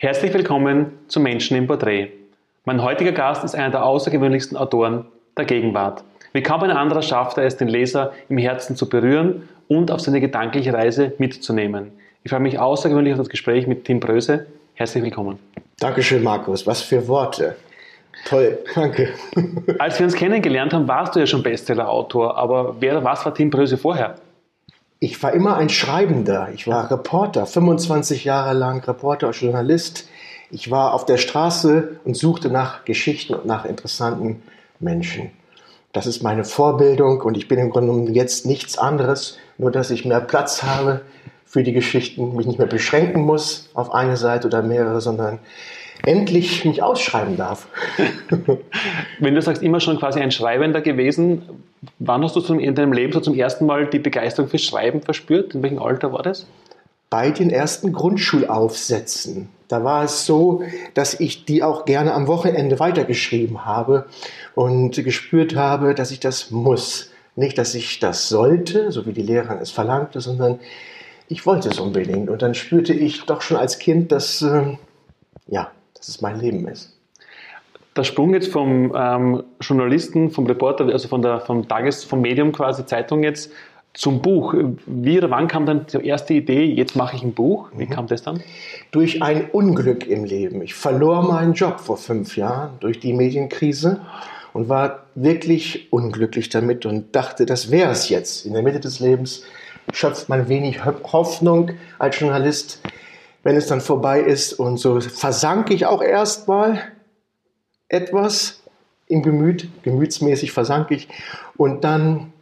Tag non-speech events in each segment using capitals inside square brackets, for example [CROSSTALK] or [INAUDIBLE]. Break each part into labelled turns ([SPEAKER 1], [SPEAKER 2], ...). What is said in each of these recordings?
[SPEAKER 1] Herzlich willkommen zu Menschen im Porträt. Mein heutiger Gast ist einer der außergewöhnlichsten Autoren der Gegenwart. Wie kaum ein anderer schafft er es, den Leser im Herzen zu berühren und auf seine gedankliche Reise mitzunehmen. Ich freue mich außergewöhnlich auf das Gespräch mit Tim Bröse. Herzlich willkommen.
[SPEAKER 2] Dankeschön, Markus. Was für Worte. Toll, danke.
[SPEAKER 1] Als wir uns kennengelernt haben, warst du ja schon Bestseller-Autor, aber wer was war Tim Bröse vorher?
[SPEAKER 2] Ich war immer ein Schreibender. Ich war Reporter, 25 Jahre lang Reporter und Journalist. Ich war auf der Straße und suchte nach Geschichten und nach interessanten Menschen. Das ist meine Vorbildung und ich bin im Grunde genommen jetzt nichts anderes, nur dass ich mehr Platz habe für die Geschichten, mich nicht mehr beschränken muss auf eine Seite oder mehrere, sondern endlich mich ausschreiben darf. [LAUGHS]
[SPEAKER 1] Wenn du sagst, immer schon quasi ein Schreibender gewesen, wann hast du in deinem Leben so zum ersten Mal die Begeisterung fürs Schreiben verspürt? In welchem Alter war das?
[SPEAKER 2] Bei den ersten Grundschulaufsätzen. Da war es so, dass ich die auch gerne am Wochenende weitergeschrieben habe und gespürt habe, dass ich das muss. Nicht, dass ich das sollte, so wie die Lehrerin es verlangte, sondern ich wollte es unbedingt. Und dann spürte ich doch schon als Kind, dass, äh, ja, dass es mein Leben ist.
[SPEAKER 1] Der Sprung jetzt vom ähm, Journalisten, vom Reporter, also von der, vom Tages-, vom Medium quasi, Zeitung jetzt, zum Buch. Wie oder wann kam dann die erste Idee, jetzt mache ich ein Buch? Wie mhm. kam das dann?
[SPEAKER 2] Durch ein Unglück im Leben. Ich verlor meinen Job vor fünf Jahren durch die Medienkrise und war wirklich unglücklich damit und dachte, das wäre es jetzt. In der Mitte des Lebens schöpft man wenig Hoffnung als Journalist wenn es dann vorbei ist. Und so versank ich auch erstmal etwas im Gemüt, gemütsmäßig versank ich. Und dann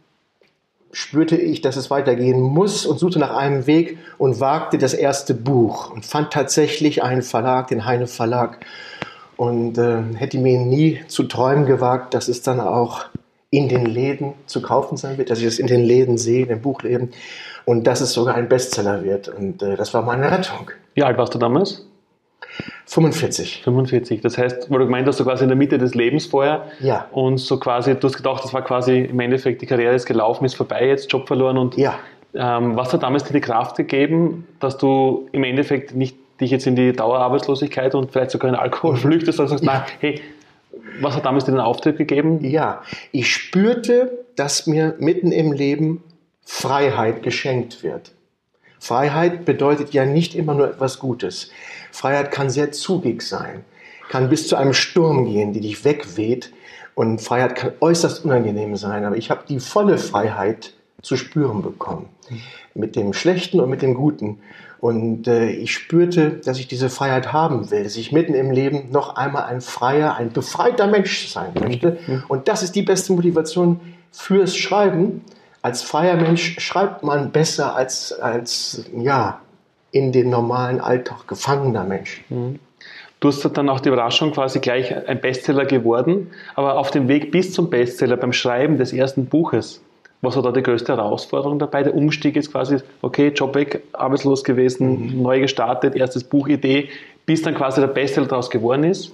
[SPEAKER 2] spürte ich, dass es weitergehen muss und suchte nach einem Weg und wagte das erste Buch und fand tatsächlich einen Verlag, den Heine Verlag. Und äh, hätte mir nie zu träumen gewagt, dass es dann auch in den Läden zu kaufen sein wird, dass ich es in den Läden sehe, in den Buchläden und dass es sogar ein Bestseller wird. Und äh, das war meine Rettung.
[SPEAKER 1] Wie alt warst du damals?
[SPEAKER 2] 45.
[SPEAKER 1] 45. Das heißt, weil du gemeint hast, du quasi in der Mitte des Lebens vorher.
[SPEAKER 2] Ja.
[SPEAKER 1] Und so quasi, du hast gedacht, das war quasi im Endeffekt, die Karriere ist gelaufen, ist vorbei, jetzt Job verloren. Und
[SPEAKER 2] ja.
[SPEAKER 1] ähm, was hat damals dir die Kraft gegeben, dass du im Endeffekt nicht dich jetzt in die Dauerarbeitslosigkeit und vielleicht sogar in Alkohol flüchtest, sondern sagst, ja. nein, hey, was hat damals dir den Auftritt gegeben?
[SPEAKER 2] Ja, ich spürte, dass mir mitten im Leben Freiheit geschenkt wird. Freiheit bedeutet ja nicht immer nur etwas Gutes. Freiheit kann sehr zugig sein, kann bis zu einem Sturm gehen, die dich wegweht. Und Freiheit kann äußerst unangenehm sein. Aber ich habe die volle Freiheit zu spüren bekommen. Mit dem Schlechten und mit dem Guten. Und äh, ich spürte, dass ich diese Freiheit haben will, dass ich mitten im Leben noch einmal ein freier, ein befreiter Mensch sein möchte. Und das ist die beste Motivation fürs Schreiben als freier Mensch schreibt man besser als, als ja, in den normalen Alltag gefangener Mensch.
[SPEAKER 1] Mhm. Du hast dann auch die Überraschung quasi gleich ein Bestseller geworden, aber auf dem Weg bis zum Bestseller, beim Schreiben des ersten Buches, was war da die größte Herausforderung dabei? Der Umstieg ist quasi, okay, Job weg, arbeitslos gewesen, mhm. neu gestartet, erstes Buch, Idee, bis dann quasi der Bestseller daraus geworden ist.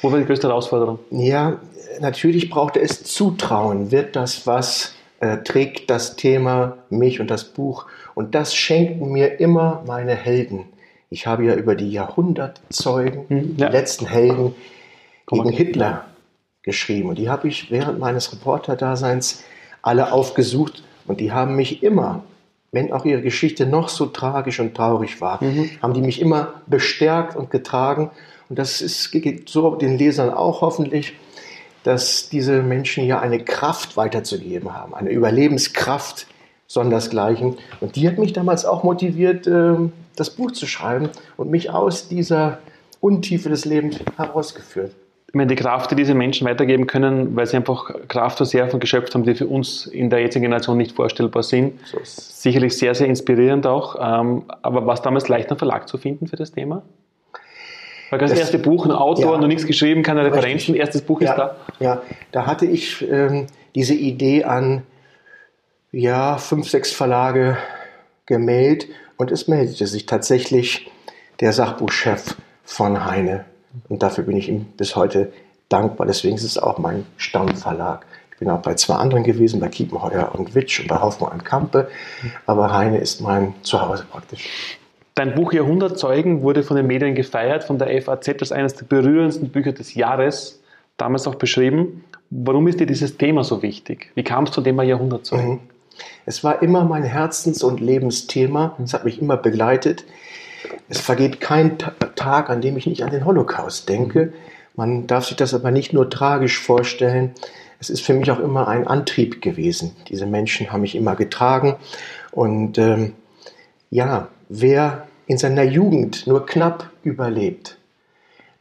[SPEAKER 1] Wo war die größte Herausforderung?
[SPEAKER 2] Ja, natürlich brauchte es Zutrauen. Wird das was, äh, trägt das Thema mich und das Buch. Und das schenken mir immer meine Helden. Ich habe ja über die Jahrhundertzeugen, hm, ja. die letzten Helden gegen Hitler geschrieben. Und die habe ich während meines Reporterdaseins alle aufgesucht. Und die haben mich immer, wenn auch ihre Geschichte noch so tragisch und traurig war, mhm. haben die mich immer bestärkt und getragen. Und das ist, geht so den Lesern auch hoffentlich dass diese Menschen hier eine Kraft weiterzugeben haben, eine Überlebenskraft sondersgleichen. Und die hat mich damals auch motiviert, ähm, das Buch zu schreiben und mich aus dieser Untiefe des Lebens herausgeführt.
[SPEAKER 1] Ich meine, die Kraft, die diese Menschen weitergeben können, weil sie einfach Kraftreserven geschöpft haben, die für uns in der jetzigen Generation nicht vorstellbar sind. So Sicherlich sehr, sehr inspirierend auch. Ähm, aber war es damals leicht, einen Verlag zu finden für das Thema? Weil das, das erste Buch, ein Autor, ja, noch nichts geschrieben, keine Referenzen, erstes Buch
[SPEAKER 2] ja,
[SPEAKER 1] ist da.
[SPEAKER 2] Ja, da hatte ich ähm, diese Idee an ja, fünf, sechs Verlage gemeldet und es meldete sich tatsächlich der Sachbuchchef von Heine. Und dafür bin ich ihm bis heute dankbar. Deswegen ist es auch mein Stammverlag. Ich bin auch bei zwei anderen gewesen, bei Kiepenheuer und Witsch und bei Hoffmann und Kampe. Aber Heine ist mein Zuhause praktisch.
[SPEAKER 1] Dein Buch Jahrhundertzeugen wurde von den Medien gefeiert, von der FAZ als eines der berührendsten Bücher des Jahres, damals auch beschrieben. Warum ist dir dieses Thema so wichtig? Wie kam es zu dem Thema Jahrhundertzeugen? Mhm.
[SPEAKER 2] Es war immer mein Herzens- und Lebensthema. Es hat mich immer begleitet. Es vergeht kein Tag, an dem ich nicht an den Holocaust denke. Man darf sich das aber nicht nur tragisch vorstellen. Es ist für mich auch immer ein Antrieb gewesen. Diese Menschen haben mich immer getragen. Und ähm, ja, wer in seiner Jugend nur knapp überlebt,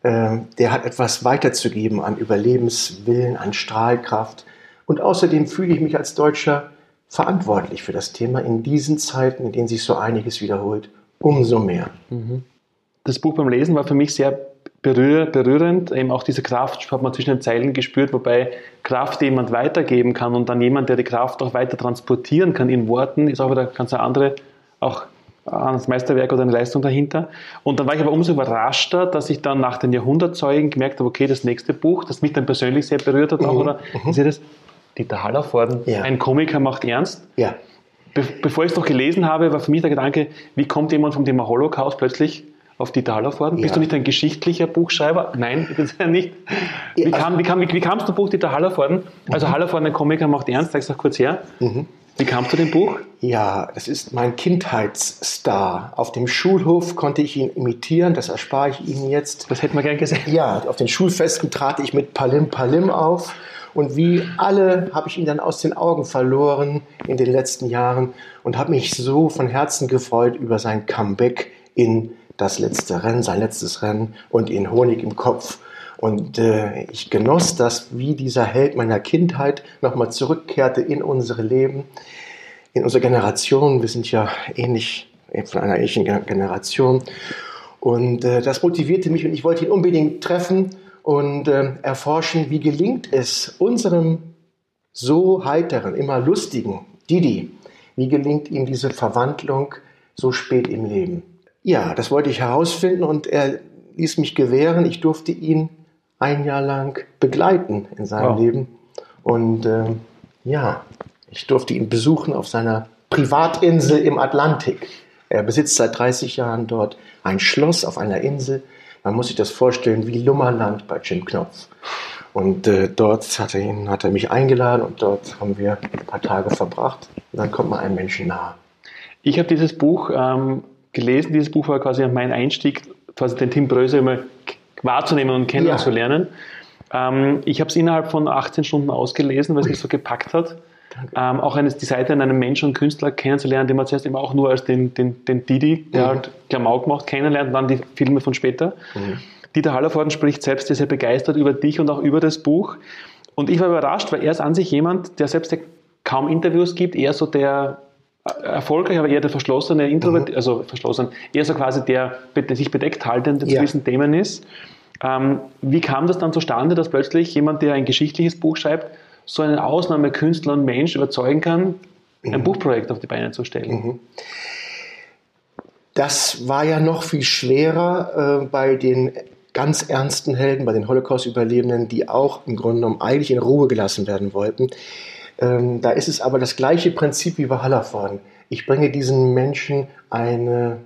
[SPEAKER 2] äh, der hat etwas weiterzugeben an Überlebenswillen, an Strahlkraft. Und außerdem fühle ich mich als Deutscher verantwortlich für das Thema in diesen Zeiten, in denen sich so einiges wiederholt, umso mehr. Mhm.
[SPEAKER 1] Das Buch beim Lesen war für mich sehr berühr, berührend. Eben auch diese Kraft hat man zwischen den Zeilen gespürt, wobei Kraft, jemand weitergeben kann und dann jemand, der die Kraft auch weiter transportieren kann in Worten, ist auch wieder ganz eine andere, auch das Meisterwerk oder eine Leistung dahinter. Und dann war ich aber umso überraschter, dass ich dann nach den Jahrhundertzeugen gemerkt habe, okay, das nächste Buch, das mich dann persönlich sehr berührt hat, auch, mhm. oder? Mhm. Ist das Dieter Hallervorden, ja. ein Komiker macht ernst.
[SPEAKER 2] Ja.
[SPEAKER 1] Be bevor ich es noch gelesen habe, war für mich der Gedanke, wie kommt jemand vom Thema Holocaust plötzlich auf Dieter Hallervorden? Ja. Bist du nicht ein geschichtlicher Buchschreiber? Nein, ich bin es ja nicht. Wie, ja, kam, wie, kam, wie, wie kamst du Buch Dieter Hallervorden? Also mhm. Hallervorden, ein Komiker macht ernst, sag es doch kurz her. Mhm. Wie kamst du dem Buch?
[SPEAKER 2] Ja, das ist mein Kindheitsstar. Auf dem Schulhof konnte ich ihn imitieren, das erspare ich Ihnen jetzt.
[SPEAKER 1] Das hätten wir gern gesehen.
[SPEAKER 2] Ja, auf den Schulfesten trat ich mit Palim Palim auf. Und wie alle habe ich ihn dann aus den Augen verloren in den letzten Jahren und habe mich so von Herzen gefreut über sein Comeback in das letzte Rennen, sein letztes Rennen und in Honig im Kopf. Und äh, ich genoss das, wie dieser Held meiner Kindheit nochmal zurückkehrte in unsere Leben, in unsere Generation. Wir sind ja ähnlich, von einer ähnlichen Generation. Und äh, das motivierte mich und ich wollte ihn unbedingt treffen und äh, erforschen, wie gelingt es unserem so heiteren, immer lustigen Didi, wie gelingt ihm diese Verwandlung so spät im Leben. Ja, das wollte ich herausfinden und er ließ mich gewähren. Ich durfte ihn ein Jahr lang begleiten in seinem wow. Leben. Und äh, ja, ich durfte ihn besuchen auf seiner Privatinsel im Atlantik. Er besitzt seit 30 Jahren dort ein Schloss auf einer Insel. Man muss sich das vorstellen wie Lummerland bei Jim Knopf. Und äh, dort hat er, ihn, hat er mich eingeladen und dort haben wir ein paar Tage verbracht. Und dann kommt man einem Menschen nahe.
[SPEAKER 1] Ich habe dieses Buch ähm, gelesen. Dieses Buch war quasi mein Einstieg, quasi den Tim Bröse immer wahrzunehmen und kennenzulernen. Ja. Ähm, ich habe es innerhalb von 18 Stunden ausgelesen, weil es mich so gepackt hat. Ähm, auch eine, die Seite an einem Menschen und Künstler kennenzulernen, den man zuerst immer auch nur als den, den, den Didi, der mhm. halt Klamauk macht, kennenlernt und dann die Filme von später. Mhm. Dieter Hallervorden spricht selbst sehr, sehr begeistert über dich und auch über das Buch. Und ich war überrascht, weil er ist an sich jemand, der selbst der kaum Interviews gibt, eher so der erfolgreich, aber eher der verschlossene Introvert, mhm. also verschlossen, eher so quasi der, der sich bedeckt haltende zu ja. diesen Themen ist. Ähm, wie kam das dann zustande, dass plötzlich jemand, der ein geschichtliches Buch schreibt, so einen Ausnahmekünstler und Mensch überzeugen kann, ein mhm. Buchprojekt auf die Beine zu stellen? Mhm.
[SPEAKER 2] Das war ja noch viel schwerer äh, bei den ganz ernsten Helden, bei den Holocaust-Überlebenden, die auch im Grunde genommen eigentlich in Ruhe gelassen werden wollten. Ähm, da ist es aber das gleiche Prinzip wie bei Hallervorden. Ich bringe diesen Menschen eine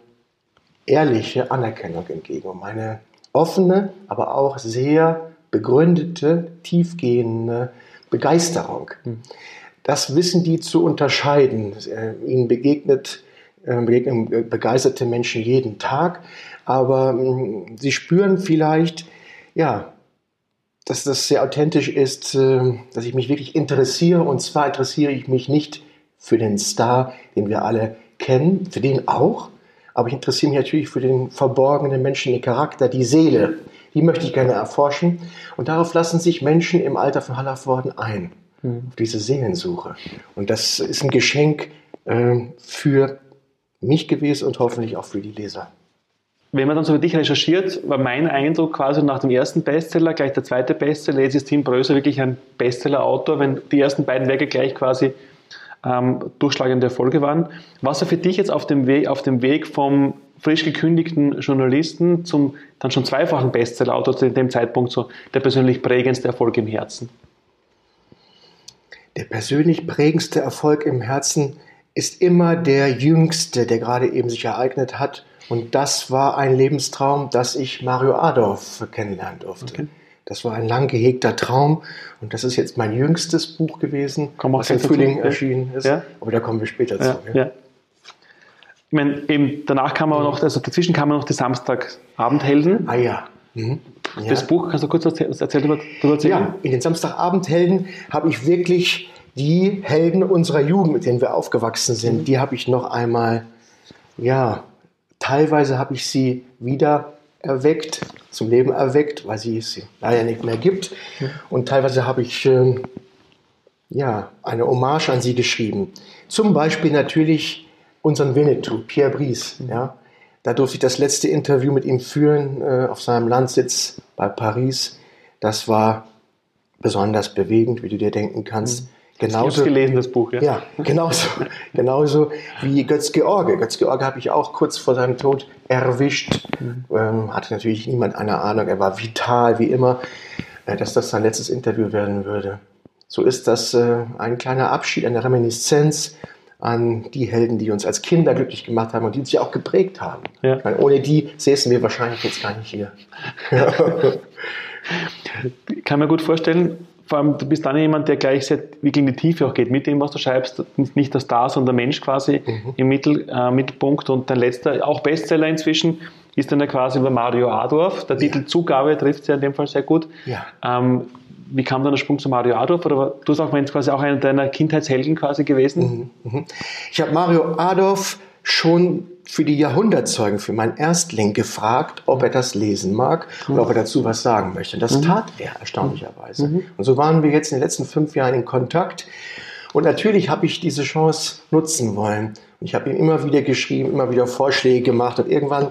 [SPEAKER 2] ehrliche Anerkennung entgegen, um eine offene, aber auch sehr begründete, tiefgehende Begeisterung. Hm. Das wissen die zu unterscheiden. Äh, ihnen begegnet, äh, begegnen begeisterte Menschen jeden Tag, aber hm, sie spüren vielleicht, ja, dass das sehr authentisch ist, äh, dass ich mich wirklich interessiere. Und zwar interessiere ich mich nicht für den Star, den wir alle kennen, für den auch, aber ich interessiere mich natürlich für den verborgenen menschlichen Charakter, die Seele. Die möchte ich gerne erforschen. Und darauf lassen sich Menschen im Alter von Hallervorden ein, mhm. auf diese Seelensuche. Und das ist ein Geschenk äh, für mich gewesen und hoffentlich auch für die Leser
[SPEAKER 1] wenn man dann so über dich recherchiert, war mein Eindruck quasi nach dem ersten Bestseller, gleich der zweite Bestseller, jetzt ist Tim Bröser wirklich ein Bestseller-Autor, wenn die ersten beiden Werke gleich quasi ähm, durchschlagende Erfolge waren. Was er für dich jetzt auf dem Weg, auf dem Weg vom frisch gekündigten Journalisten zum dann schon zweifachen Bestseller-Autor zu dem Zeitpunkt so der persönlich prägendste Erfolg im Herzen?
[SPEAKER 2] Der persönlich prägendste Erfolg im Herzen ist immer der jüngste, der gerade eben sich ereignet hat Und das war ein Lebenstraum, dass ich Mario Adorf kennenlernen durfte. Okay. Das war ein lang gehegter Traum und das ist jetzt mein jüngstes Buch gewesen, was im Frühling erschienen ist.
[SPEAKER 1] Ja?
[SPEAKER 2] Aber da kommen wir später
[SPEAKER 1] ja,
[SPEAKER 2] zu.
[SPEAKER 1] Ja. Ich meine, eben danach kam aber noch, also dazwischen kamen noch die Samstagabendhelden.
[SPEAKER 2] Ah ja. Mhm.
[SPEAKER 1] Das Buch, kannst du kurz erzählen, darüber erzählen?
[SPEAKER 2] Ja, in den Samstagabendhelden habe ich wirklich die Helden unserer Jugend, mit denen wir aufgewachsen sind, mhm. die habe ich noch einmal, ja, teilweise habe ich sie wieder erweckt, zum Leben erweckt, weil sie es leider nicht mehr gibt. Und teilweise habe ich äh, ja, eine Hommage an sie geschrieben. Zum Beispiel natürlich unseren Winnetou, Pierre Brice. Ja. Da durfte ich das letzte Interview mit ihm führen äh, auf seinem Landsitz bei Paris. Das war besonders bewegend, wie du dir denken kannst. Mhm.
[SPEAKER 1] Genauso, ich gelesen, das Buch,
[SPEAKER 2] ja. Ja, genauso, [LAUGHS] genauso wie Götz George. Götz George habe ich auch kurz vor seinem Tod erwischt. Mhm. Ähm, hatte natürlich niemand eine Ahnung. Er war vital, wie immer, äh, dass das sein letztes Interview werden würde. So ist das äh, ein kleiner Abschied, eine Reminiszenz an die Helden, die uns als Kinder glücklich gemacht haben und die uns ja auch geprägt haben. Ja. Meine, ohne die säßen wir wahrscheinlich jetzt gar nicht hier. [LAUGHS]
[SPEAKER 1] Kann mir gut vorstellen, vor allem, du bist dann jemand, der gleich sehr wirklich in die Tiefe auch geht mit dem, was du schreibst. Nicht das Da, sondern der Mensch quasi mhm. im Mittel, äh, Mittelpunkt. Und dein letzter, auch Bestseller inzwischen, ist dann ja quasi über Mario Adorf. Der ja. Titel Zugabe trifft es ja in dem Fall sehr gut. Ja. Ähm, wie kam dann der Sprung zu Mario Adorf? Oder du bist auch quasi auch einer deiner Kindheitshelden quasi gewesen?
[SPEAKER 2] Mhm. Mhm. Ich habe Mario Adorf schon für die Jahrhundertzeugen, für meinen Erstling gefragt, ob er das lesen mag und ob er dazu was sagen möchte. Das mhm. tat er erstaunlicherweise. Mhm. Und so waren wir jetzt in den letzten fünf Jahren in Kontakt. Und natürlich habe ich diese Chance nutzen wollen. Und ich habe ihm immer wieder geschrieben, immer wieder Vorschläge gemacht. Und irgendwann,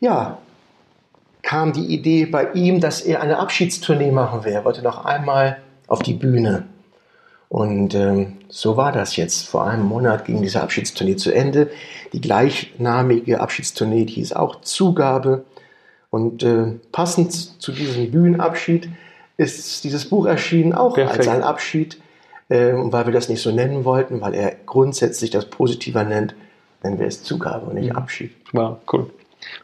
[SPEAKER 2] ja, kam die Idee bei ihm, dass er eine Abschiedstournee machen will. Er wollte noch einmal auf die Bühne. Und ähm, so war das jetzt. Vor einem Monat ging diese Abschiedstournee zu Ende. Die gleichnamige Abschiedstournee die hieß auch Zugabe. Und äh, passend zu diesem Bühnenabschied ist dieses Buch erschienen, auch Perfekt. als ein Abschied. Äh, weil wir das nicht so nennen wollten, weil er grundsätzlich das positiver nennt, nennen wir es Zugabe und nicht mhm. Abschied.
[SPEAKER 1] Wow, cool.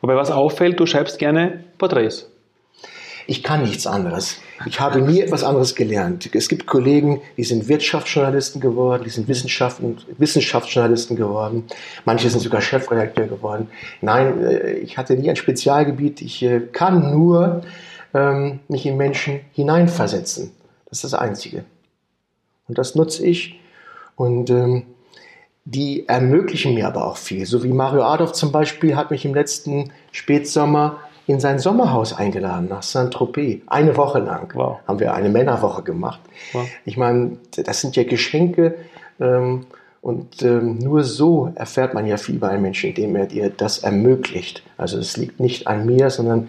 [SPEAKER 1] Wobei was auffällt, du schreibst gerne Porträts.
[SPEAKER 2] Ich kann nichts anderes. Ich habe nie etwas anderes gelernt. Es gibt Kollegen, die sind Wirtschaftsjournalisten geworden, die sind Wissenschaftsjournalisten geworden. Manche sind sogar Chefredakteur geworden. Nein, äh, ich hatte nie ein Spezialgebiet. Ich äh, kann nur ähm, mich in Menschen hineinversetzen. Das ist das Einzige. Und das nutze ich. Und ähm, die ermöglichen mir aber auch viel. So wie Mario Adolf zum Beispiel hat mich im letzten Spätsommer in sein Sommerhaus eingeladen nach Saint-Tropez. Eine Woche lang wow. haben wir eine Männerwoche gemacht. Wow. Ich meine, das sind ja Geschenke ähm, und ähm, nur so erfährt man ja viel bei einem Menschen, indem er dir das ermöglicht. Also es liegt nicht an mir, sondern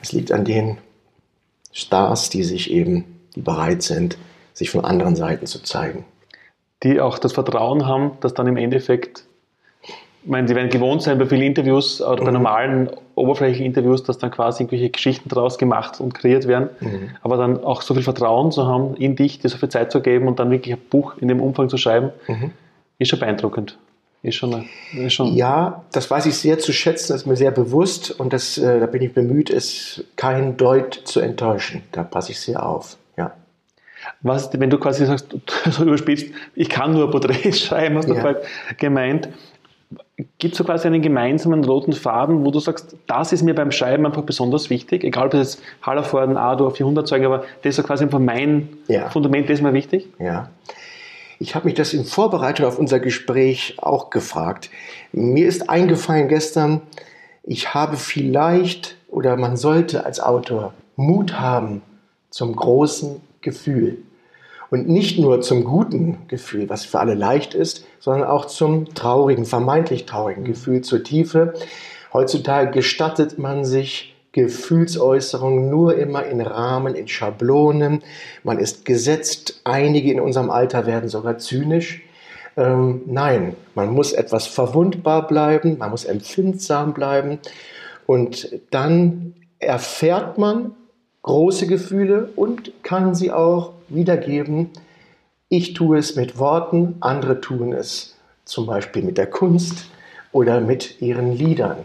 [SPEAKER 2] es liegt an den Stars, die sich eben, die bereit sind, sich von anderen Seiten zu zeigen.
[SPEAKER 1] Die auch das Vertrauen haben, dass dann im Endeffekt ich meine, Sie werden gewohnt sein bei vielen Interviews oder bei mhm. normalen oberflächlichen Interviews, dass dann quasi irgendwelche Geschichten daraus gemacht und kreiert werden. Mhm. Aber dann auch so viel Vertrauen zu haben in dich, dir so viel Zeit zu geben und dann wirklich ein Buch in dem Umfang zu schreiben, mhm. ist schon beeindruckend. Ist schon,
[SPEAKER 2] ist schon ja, das weiß ich sehr zu schätzen, das ist mir sehr bewusst und das, äh, da bin ich bemüht, es kein Deut zu enttäuschen. Da passe ich sehr auf. Ja.
[SPEAKER 1] Was, wenn du quasi sagst, [LAUGHS] so überspitzt, ich kann nur Porträts [LAUGHS] schreiben, hast du ja. gemeint. Gibt es so quasi einen gemeinsamen roten Faden, wo du sagst, das ist mir beim Schreiben einfach besonders wichtig, egal ob das jetzt Hallervorden, Adorf, 400 Zeugen, aber das ist so quasi einfach mein ja. Fundament, das ist mir wichtig?
[SPEAKER 2] Ja. Ich habe mich das in Vorbereitung auf unser Gespräch auch gefragt. Mir ist eingefallen gestern, ich habe vielleicht oder man sollte als Autor Mut haben zum großen Gefühl. Und nicht nur zum guten Gefühl, was für alle leicht ist, sondern auch zum traurigen, vermeintlich traurigen mhm. Gefühl, zur Tiefe. Heutzutage gestattet man sich Gefühlsäußerungen nur immer in Rahmen, in Schablonen. Man ist gesetzt. Einige in unserem Alter werden sogar zynisch. Ähm, nein, man muss etwas verwundbar bleiben, man muss empfindsam bleiben und dann erfährt man große Gefühle und kann sie auch wiedergeben. Ich tue es mit Worten, andere tun es zum Beispiel mit der Kunst oder mit ihren Liedern.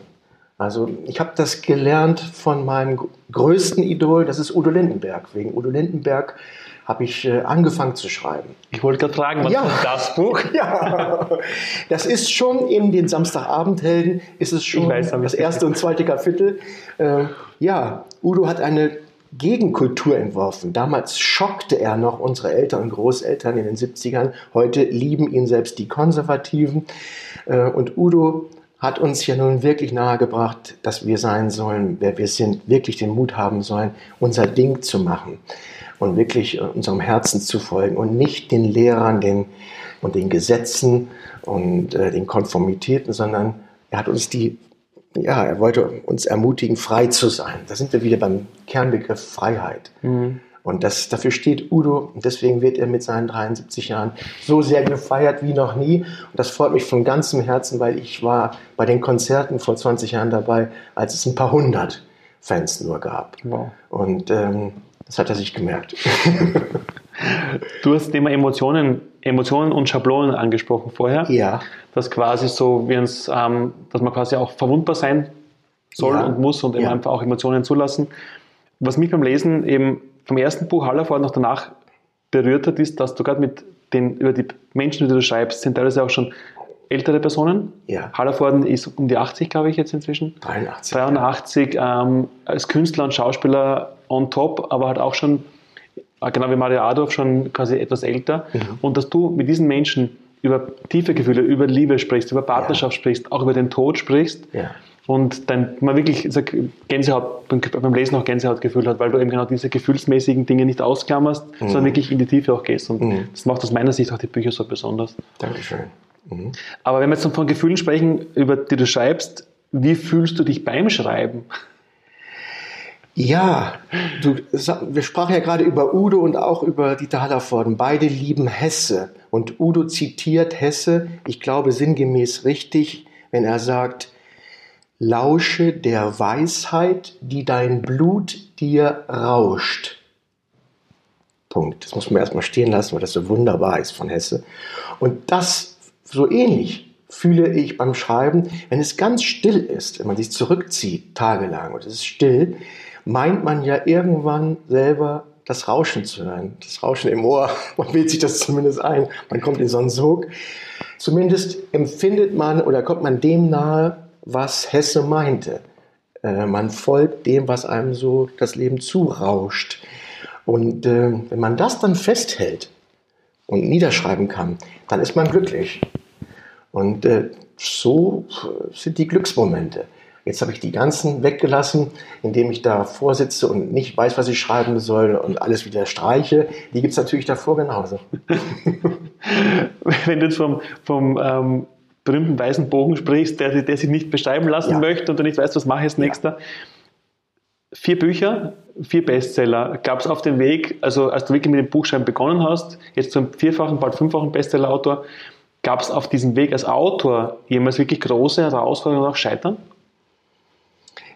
[SPEAKER 2] Also ich habe das gelernt von meinem größten Idol, das ist Udo Lindenberg. Wegen Udo Lindenberg habe ich äh, angefangen zu schreiben.
[SPEAKER 1] Ich wollte gerade fragen, was
[SPEAKER 2] Ja.
[SPEAKER 1] ist das Buch? [LAUGHS]
[SPEAKER 2] Ja, das ist schon in den Samstagabendhelden, ist es schon
[SPEAKER 1] weiß,
[SPEAKER 2] das erste und zweite Kapitel. Äh, ja, Udo hat eine Gegenkultur entworfen. Damals schockte er noch unsere Eltern und Großeltern in den 70ern. Heute lieben ihn selbst die Konservativen. Äh, und Udo hat uns ja nun wirklich nahegebracht, dass wir sein sollen, wer wir sind, wirklich den Mut haben sollen, unser Ding zu machen und wirklich äh, unserem Herzen zu folgen und nicht den Lehrern den, und den Gesetzen und äh, den Konformitäten, sondern er hat uns die, ja, er wollte uns ermutigen, frei zu sein. Da sind wir wieder beim Kernbegriff Freiheit. Und das, dafür steht Udo und deswegen wird er mit seinen 73 Jahren so sehr gefeiert wie noch nie. Und das freut mich von ganzem Herzen, weil ich war bei den Konzerten vor 20 Jahren dabei, als es ein paar hundert Fans nur gab.
[SPEAKER 1] Wow.
[SPEAKER 2] Und ähm, das hat er sich gemerkt. [LAUGHS]
[SPEAKER 1] Du hast das Thema Emotionen, Emotionen und Schablonen angesprochen vorher.
[SPEAKER 2] ja,
[SPEAKER 1] Dass quasi so, wie uns, ähm, dass man quasi auch verwundbar sein soll
[SPEAKER 2] Ja.
[SPEAKER 1] und muss und eben
[SPEAKER 2] Ja.
[SPEAKER 1] einfach auch Emotionen zulassen. Was mich beim Lesen eben vom ersten Buch Hallerford noch danach berührt hat, ist, dass du gerade mit den, über die Menschen, die du schreibst, sind teilweise auch schon ältere Personen.
[SPEAKER 2] Ja.
[SPEAKER 1] Hallervorden ist um die 80, glaube ich, jetzt inzwischen.
[SPEAKER 2] 83.
[SPEAKER 1] 83 ähm, als Künstler und Schauspieler on top, aber halt auch schon, genau wie Mario Adolf, schon quasi etwas älter.
[SPEAKER 2] Mhm.
[SPEAKER 1] Und dass du mit diesen Menschen über tiefe Gefühle, über Liebe sprichst, über Partnerschaft sprichst, auch über den Tod sprichst.
[SPEAKER 2] Ja.
[SPEAKER 1] Und dann man wirklich sag, Gänsehaut, beim, Lesen auch Gänsehautgefühl hat, weil du eben genau diese gefühlsmäßigen Dinge nicht ausklammerst, sondern wirklich in die Tiefe auch gehst. Und
[SPEAKER 2] Mhm.
[SPEAKER 1] das macht aus meiner Sicht auch die Bücher so besonders.
[SPEAKER 2] Dankeschön. Mhm.
[SPEAKER 1] Aber wenn wir jetzt von Gefühlen sprechen, über die du schreibst, wie fühlst du dich beim Schreiben?
[SPEAKER 2] Ja, du, wir sprachen ja gerade über Udo und auch über Dieter Hallervorden. Beide lieben Hesse. Und Udo zitiert Hesse, ich glaube sinngemäß richtig, wenn er sagt, lausche der Weisheit, die dein Blut dir rauscht. Punkt. Das muss man erstmal stehen lassen, weil das so wunderbar ist von Hesse. Und das so ähnlich fühle ich beim Schreiben, wenn es ganz still ist, wenn man sich zurückzieht, tagelang und es ist still, meint man ja irgendwann selber das Rauschen zu hören. Das Rauschen im Ohr, [LAUGHS] man wählt sich das zumindest ein, man kommt in so einen Sog. Zumindest empfindet man oder kommt man dem nahe, was Hesse meinte. Äh, man folgt dem, was einem so das Leben zurauscht. Und äh, wenn man das dann festhält und niederschreiben kann, dann ist man glücklich. Und äh, so sind die Glücksmomente. Jetzt habe ich die ganzen weggelassen, indem ich da vorsitze und nicht weiß, was ich schreiben soll und alles wieder streiche. Die gibt es natürlich davor genauso. [LAUGHS]
[SPEAKER 1] Wenn du jetzt vom, vom ähm, berühmten weißen Bogen sprichst, der, der sich nicht beschreiben lassen
[SPEAKER 2] Ja.
[SPEAKER 1] möchte und du nicht weißt, was mache ich als nächster. Vier Bücher, vier Bestseller. Gab es auf dem Weg, also als du wirklich mit dem Buchschreiben begonnen hast, jetzt zum vierfachen, bald fünffachen Bestsellerautor, gab es auf diesem Weg als Autor jemals wirklich große Herausforderungen und auch Scheitern?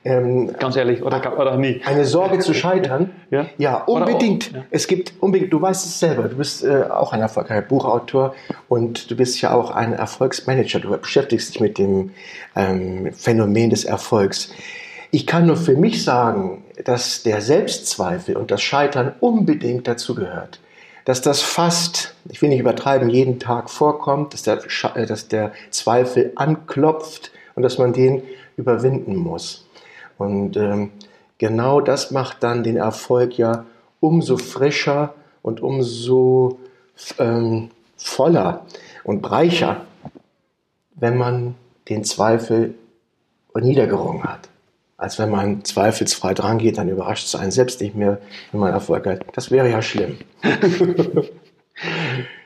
[SPEAKER 2] Ähm,
[SPEAKER 1] Ganz ehrlich, oder, oder nie?
[SPEAKER 2] Eine Sorge zu scheitern? [LAUGHS]
[SPEAKER 1] Ja.
[SPEAKER 2] Ja,
[SPEAKER 1] Oder
[SPEAKER 2] unbedingt.
[SPEAKER 1] auch, ja.
[SPEAKER 2] Es gibt unbedingt, du weißt es selber, du bist äh, auch ein erfolgreicher Buchautor und du bist ja auch ein Erfolgsmanager. Du beschäftigst dich mit dem ähm, Phänomen des Erfolgs. Ich kann nur für mich sagen, dass der Selbstzweifel und das Scheitern unbedingt dazu gehört. Dass das fast, ich will nicht übertreiben, jeden Tag vorkommt, dass der, äh, dass der Zweifel anklopft und dass man den überwinden muss. Und ähm, genau das macht dann den Erfolg ja umso frischer und umso ähm, voller und reicher, wenn man den Zweifel niedergerungen hat. Als wenn man zweifelsfrei drangeht, dann überrascht es einen selbst nicht mehr, wenn man Erfolg hat. Das wäre ja schlimm. [LAUGHS]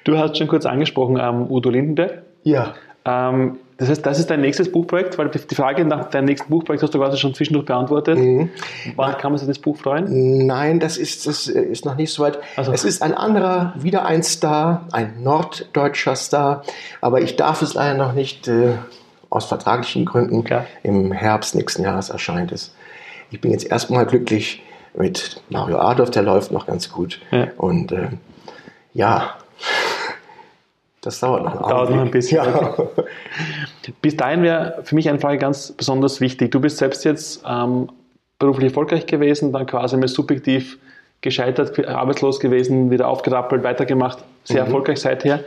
[SPEAKER 1] Du hast schon kurz angesprochen, ähm, Udo Lindenberg.
[SPEAKER 2] Ja.
[SPEAKER 1] Ähm, das heißt, das ist dein nächstes Buchprojekt, weil die Frage nach deinem nächsten Buchprojekt hast du quasi schon zwischendurch beantwortet.
[SPEAKER 2] Mhm.
[SPEAKER 1] Wann kann man sich das Buch freuen?
[SPEAKER 2] Nein, das ist, das ist noch nicht so weit.
[SPEAKER 1] Also-
[SPEAKER 2] Es ist ein anderer, wieder ein Star, ein norddeutscher Star, aber ich darf es leider noch nicht, äh, aus vertraglichen Gründen.
[SPEAKER 1] Klar.
[SPEAKER 2] Im Herbst nächsten Jahres erscheint es. Ich bin jetzt erstmal glücklich mit Mario Adolf, der läuft noch ganz gut.
[SPEAKER 1] Ja.
[SPEAKER 2] Und äh, ja, Das dauert noch,
[SPEAKER 1] ein dauert noch ein bisschen. Ja. Bis dahin wäre für mich eine Frage ganz besonders wichtig. Du bist selbst jetzt ähm, beruflich erfolgreich gewesen, dann quasi mal subjektiv gescheitert, arbeitslos gewesen, wieder aufgerappelt, weitergemacht, sehr mhm. erfolgreich seither.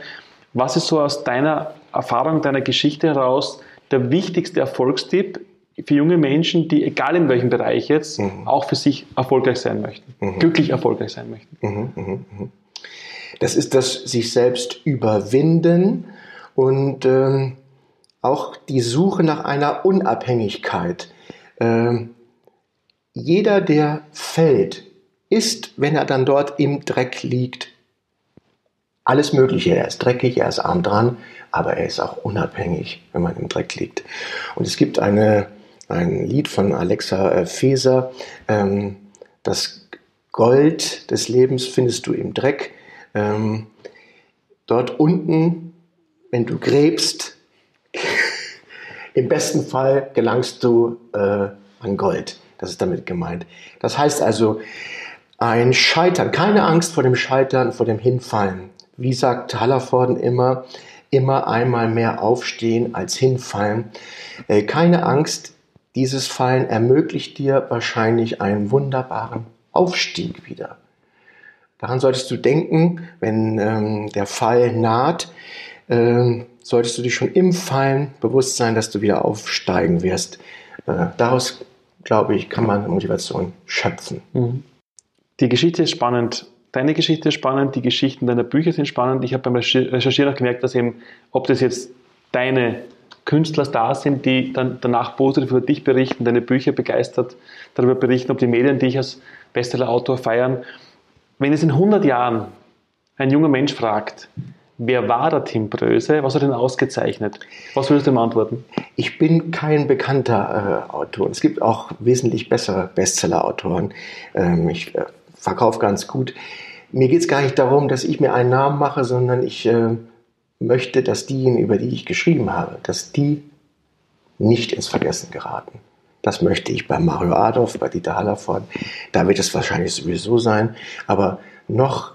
[SPEAKER 1] Was ist so aus deiner Erfahrung, deiner Geschichte heraus der wichtigste Erfolgstipp für junge Menschen, die, egal in welchem Bereich jetzt, mhm. auch für sich erfolgreich sein möchten, mhm. glücklich erfolgreich sein möchten?
[SPEAKER 2] Das ist das sich selbst überwinden und ähm, auch die Suche nach einer Unabhängigkeit. Ähm, jeder, der fällt, ist, wenn er dann dort im Dreck liegt, alles Mögliche. Er ist dreckig, er ist arm dran, aber er ist auch unabhängig, wenn man im Dreck liegt. Und es gibt eine, ein Lied von Alexa äh, Feser, ähm, das Gold des Lebens findest du im Dreck. Ähm, dort unten, wenn du gräbst, [LAUGHS] im besten Fall gelangst du äh, an Gold. Das ist damit gemeint. Das heißt also, ein Scheitern, keine Angst vor dem Scheitern, vor dem Hinfallen. Wie sagt Hallervorden immer, immer einmal mehr aufstehen als hinfallen. Äh, keine Angst, dieses Fallen ermöglicht dir wahrscheinlich einen wunderbaren Aufstieg wieder. Daran solltest du denken, wenn ähm, der Fall naht, äh, solltest du dich schon im Fallen bewusst sein, dass du wieder aufsteigen wirst. Äh, daraus, glaube ich, kann man Motivation schöpfen.
[SPEAKER 1] Mhm. Die Geschichte ist spannend. Deine Geschichte ist spannend, die Geschichten deiner Bücher sind spannend. Ich habe beim Recherchieren auch gemerkt, dass eben, ob das jetzt deine Künstler da sind, die dann danach positiv über dich berichten, deine Bücher begeistert darüber berichten, ob die Medien dich als Bestseller-Autor feiern. Wenn es in 100 Jahren ein junger Mensch fragt, wer war der Tim Bröse, was hat ihn ausgezeichnet? Was würdest du ihm antworten?
[SPEAKER 2] Ich bin kein bekannter äh, Autor. Es gibt auch wesentlich bessere Bestseller-Autoren. Ähm, ich äh, verkaufe ganz gut. Mir geht es gar nicht darum, dass ich mir einen Namen mache, sondern ich äh, möchte, dass diejenigen, über die ich geschrieben habe, dass die nicht ins Vergessen geraten. Das möchte ich bei Mario Adolf, bei Dieter Hallervorden. Da wird es wahrscheinlich sowieso sein. Aber noch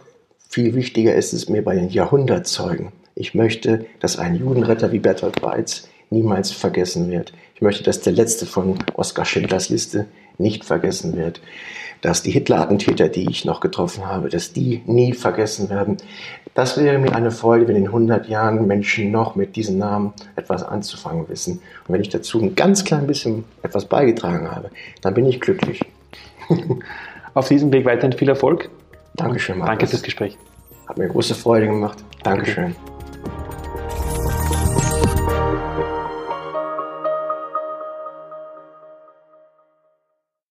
[SPEAKER 2] viel wichtiger ist es mir bei den Jahrhundertzeugen. Ich möchte, dass ein Judenretter wie Bertolt Weiz niemals vergessen wird. Ich möchte, dass der letzte von Oskar Schindlers Liste nicht vergessen wird. Dass die Hitler-Attentäter, die ich noch getroffen habe, dass die nie vergessen werden. Das wäre mir eine Freude, wenn in 100 Jahren Menschen noch mit diesen Namen etwas anzufangen wissen. Und wenn ich dazu ein ganz klein bisschen etwas beigetragen habe, dann bin ich glücklich. [LAUGHS]
[SPEAKER 1] Auf diesem Weg weiterhin viel Erfolg.
[SPEAKER 2] Dankeschön,
[SPEAKER 1] Markus. Danke fürs Gespräch.
[SPEAKER 2] Hat mir große Freude gemacht. Dankeschön. Okay.